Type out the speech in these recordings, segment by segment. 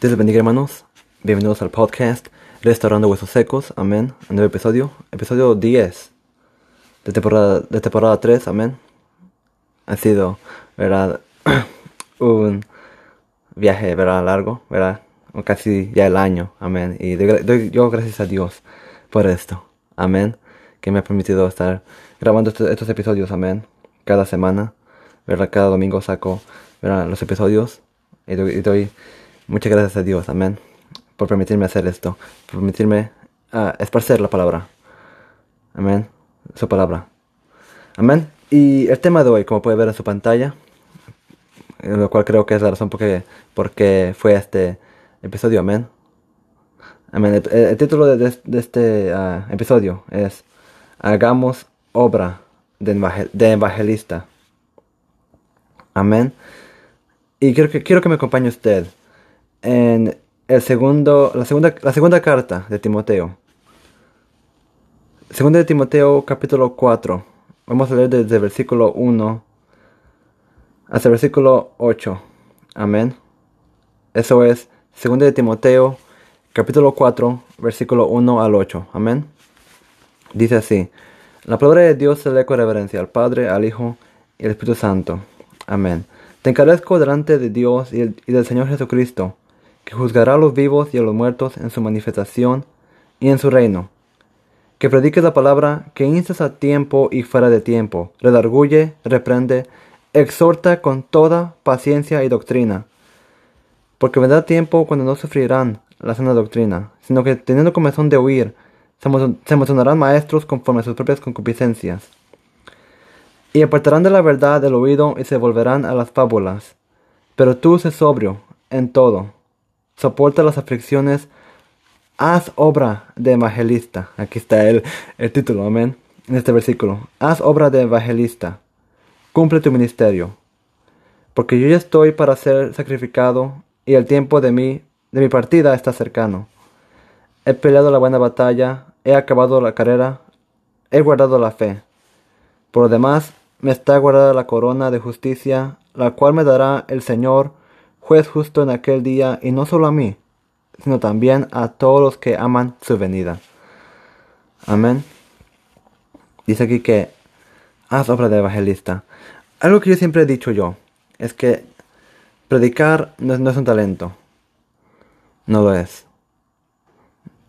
Dios les bendiga hermanos, bienvenidos al podcast Restaurando Huesos Secos, amén, un nuevo episodio, episodio 10 de temporada, de temporada 3, amén. Ha sido, verdad, un viaje, verdad, largo, verdad, casi ya el año, amén. Y doy, yo gracias a Dios por esto, amén, que me ha permitido estar grabando estos, episodios, amén, cada semana, verdad, cada domingo saco, verdad, los episodios. Y y doy Muchas gracias a Dios, amén, por permitirme hacer esto, por permitirme uh, esparcer la palabra. Amén, su palabra. Amén. Y el tema de hoy, como puede ver en su pantalla, lo cual creo que es la razón por qué, fue este episodio, amén. Amén. El, título de, este uh, episodio es Hagamos obra de, de evangelista. Amén. Y quiero que, quiero que me acompañe usted en el segundo, la, segunda, la segunda carta de Timoteo. Segunda de Timoteo capítulo 4. Vamos a leer desde el versículo 1 hasta el versículo 8. Amén. Eso es Segunda de Timoteo capítulo 4 versículo 1 al 8. Amén. Dice así. La palabra de Dios se lee con reverencia al Padre, al Hijo y al Espíritu Santo. Amén. Te encarezco delante de Dios y del Señor Jesucristo que juzgará a los vivos y a los muertos en su manifestación y en su reino. Que prediques la palabra, que instas a tiempo y fuera de tiempo, redarguye, reprende, exhorta con toda paciencia y doctrina. Porque vendrá tiempo cuando no sufrirán la sana doctrina, sino que teniendo comezón de huir, se emocionarán maestros conforme a sus propias concupiscencias. Y apartarán de la verdad el oído y se volverán a las fábulas. Pero tú sé sobrio en todo soporta las aflicciones, haz obra de evangelista. Aquí está el, el título, amén, en este versículo. Haz obra de evangelista, cumple tu ministerio, porque yo ya estoy para ser sacrificado y el tiempo de mi, de mi partida está cercano. He peleado la buena batalla, he acabado la carrera, he guardado la fe. Por lo demás, me está guardada la corona de justicia, la cual me dará el Señor, juez justo en aquel día, y no solo a mí, sino también a todos los que aman su venida. Amén. Dice aquí que haz obra de evangelista. Algo que yo siempre he dicho yo es que predicar no es, un talento. No lo es.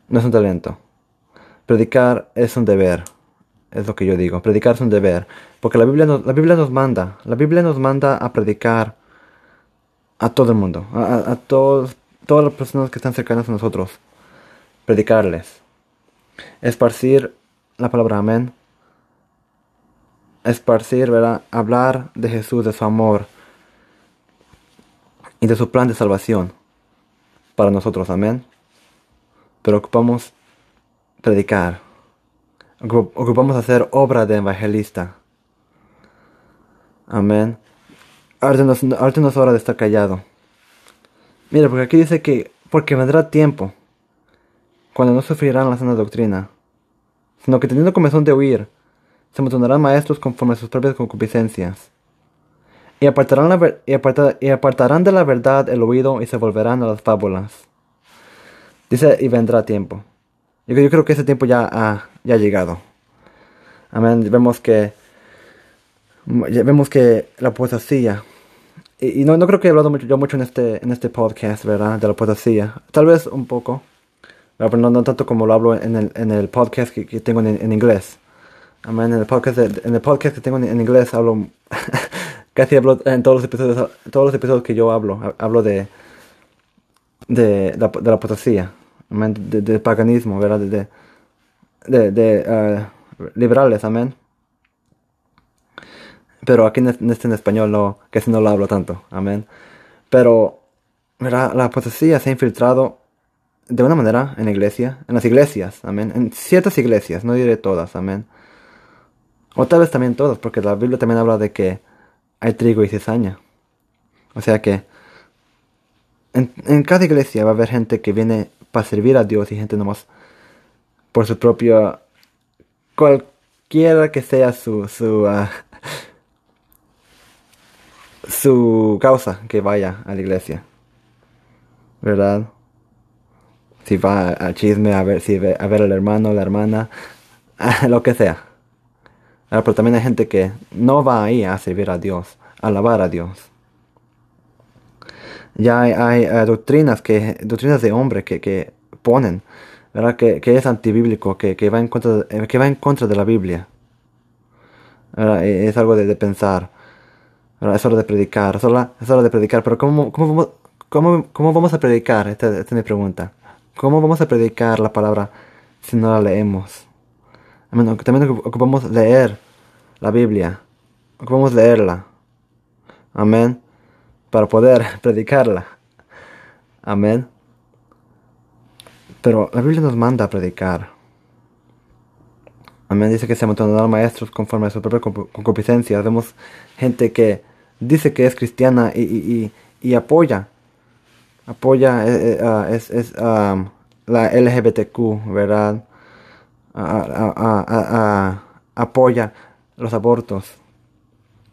No es un talento. Predicar es un deber. Es lo que yo digo. Predicar es un deber. Porque la Biblia la Biblia nos manda. La Biblia nos manda a predicar a todo el mundo, a, todos, todas las personas que están cercanas a nosotros, predicarles, esparcir la palabra amén, esparcir, ¿verdad? hablar de Jesús, de su amor y de su plan de salvación para nosotros, amén. Pero ocupamos predicar, ocupamos hacer obra de evangelista. Amén. Ahorita no, es hora de estar callado. Mira, porque aquí dice que porque vendrá tiempo cuando no sufrirán la sana doctrina, sino que teniendo comezón de huir, se mostrarán maestros conforme a sus propias concupiscencias. Y apartarán, de la verdad el oído y se volverán a las fábulas. Dice, y vendrá tiempo. Yo, yo creo que ese tiempo ya ha, ya ha llegado. Amén. Vemos que, vemos que la apostasía y, no, no, creo que he hablado mucho, yo mucho en este, en este podcast, ¿verdad? De la poesía. Tal vez un poco, pero no, no tanto como lo hablo en el, en el podcast que, tengo en, inglés. En el, podcast en el podcast que tengo en, inglés hablo, casi hablo en todos los episodios, todos los episodios que yo hablo, hablo de, de, la, de la poesía, de, de, paganismo, ¿verdad? De, de, de uh, liberales, amén. Pero aquí en este en español no, que si no lo hablo tanto. Amén. Pero la, la apostasía se ha infiltrado de una manera en la iglesia, en las iglesias, amén. En ciertas iglesias, no diré todas, amén. O tal vez también todas, porque la Biblia también habla de que hay trigo y cizaña. O sea que en, en cada iglesia va a haber gente que viene para servir a Dios y gente nomás por su propio, cualquiera que sea su, su, ah, su causa que vaya a la iglesia. ¿verdad? Si va al chisme, a ver, si ve, a ver al hermano, la hermana, lo que sea. Pero también hay gente que no va ahí a servir a Dios, a alabar a Dios. Ya hay, doctrinas que doctrinas de hombre que, que ponen, ¿verdad? Que, que es antibíblico, que, que, va en contra de, que va en contra de la Biblia. Es algo de, pensar. Es hora de predicar, es hora, es hora de predicar, pero ¿cómo, cómo, vamos, cómo, cómo vamos a predicar? Esta, esta, es mi pregunta. ¿Cómo vamos a predicar la palabra si no la leemos? También ocupamos leer la Biblia. Ocupamos leerla. Amén. Para poder predicarla. Amén. Pero la Biblia nos manda a predicar. Amén. Dice que se amontonarán maestros conforme a su propia concupiscencia. Vemos gente que dice que es cristiana y, y, apoya. Apoya, eh, eh, es, es la LGBTQ, ¿verdad? apoya los abortos.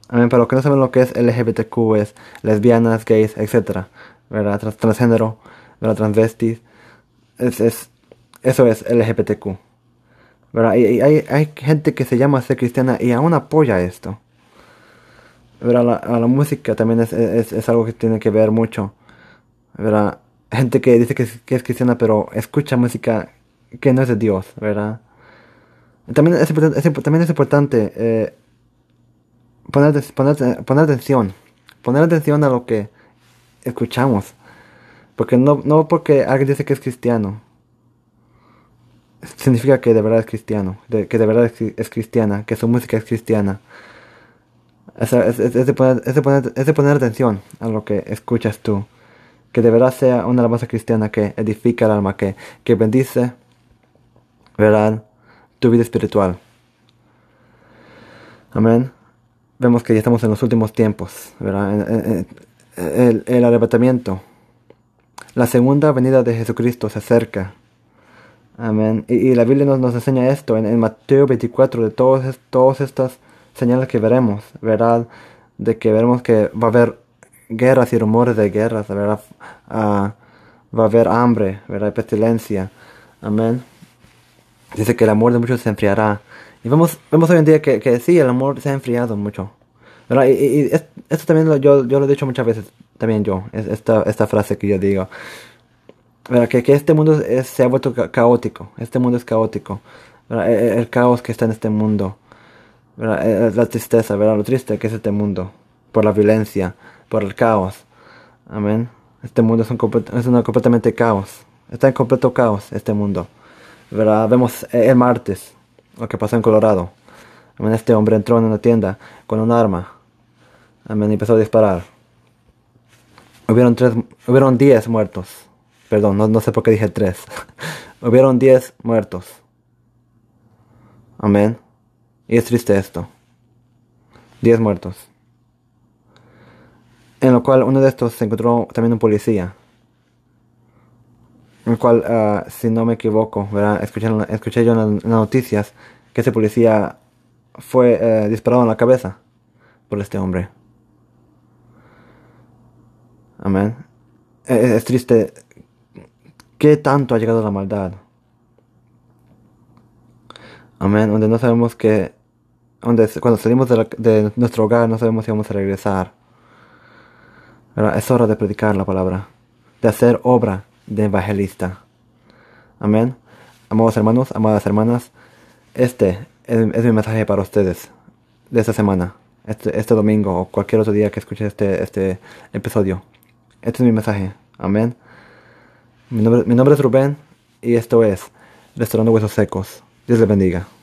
Para los que no saben lo que es LGBTQ, es lesbianas, gays, etc. ¿verdad? transgénero, ¿verdad? transvestis. Es, es, eso es LGBTQ. ¿verdad? Y, hay, hay, gente que se llama ser cristiana y aún apoya esto. ¿Verdad? La, la música también es, es, es, algo que tiene que ver mucho. ¿verdad? Gente que dice que es, que es cristiana pero escucha música que no es de Dios, ¿verdad? También es, también es importante eh, poner, poner, poner atención. Poner atención a lo que escuchamos. Porque no, no porque alguien dice que es cristiano. Significa que de verdad es cristiano. que de verdad es, cristiana. Que su música es cristiana. Es, de poner, de poner, es de poner atención a lo que escuchas tú. Que de verdad sea una alabanza cristiana que edifica el alma. Que, que bendice. ¿Verdad? tu vida espiritual. Amén. Vemos que ya estamos en los últimos tiempos, ¿verdad? El, arrebatamiento. La segunda venida de Jesucristo se acerca. Amén. Y, la Biblia nos, nos enseña esto en, Mateo 24, de todas, todas estas señales que veremos, ¿verdad? De que veremos que va a haber guerras y rumores de guerras, ¿verdad? Ah, va a haber hambre, ¿verdad? Pestilencia. Amén. Dice que el amor de muchos se enfriará. Y vemos, vemos hoy en día que, que sí, el amor se ha enfriado mucho. ¿verdad? Y, y, esto también lo, yo, yo lo he dicho muchas veces, también yo, esta, esta frase que yo digo. ¿verdad? Que, que este mundo se ha vuelto caótico. Este mundo es caótico. El, el, caos que está en este mundo. ¿Verdad? Eh, la tristeza, ¿verdad? lo triste que es este mundo. Por la violencia, por el caos. Amén. Este mundo es un, es completamente caos. Está en completo caos este mundo. Vemos el martes lo que pasó en Colorado. Este hombre entró en una tienda con un arma. y empezó a disparar. Hubieron, tres, hubieron diez muertos. Perdón, no, sé por qué dije tres. hubieron diez muertos. Amén. Y es triste esto. Diez muertos. En lo cual uno de estos se encontró también un policía en el cual, ah, si no me equivoco, ¿verdad? Escuché, escuché yo en las noticias que ese policía fue eh, disparado en la cabeza por este hombre. Amén. E, e, es, triste. ¿Qué tanto ha llegado la maldad? Amén. Donde no sabemos que. Donde cuando salimos de, de nuestro hogar no sabemos si vamos a regresar. Es hora de predicar la palabra. De hacer obra de evangelista. Amén. Amados hermanos, amadas hermanas, este es, mi mensaje para ustedes de esta semana, este, este, domingo o cualquier otro día que escuche este, este episodio. Este es mi mensaje. Amén. Mi nombre, mi nombre es Rubén y esto es Restaurando Huesos Secos. Dios les bendiga.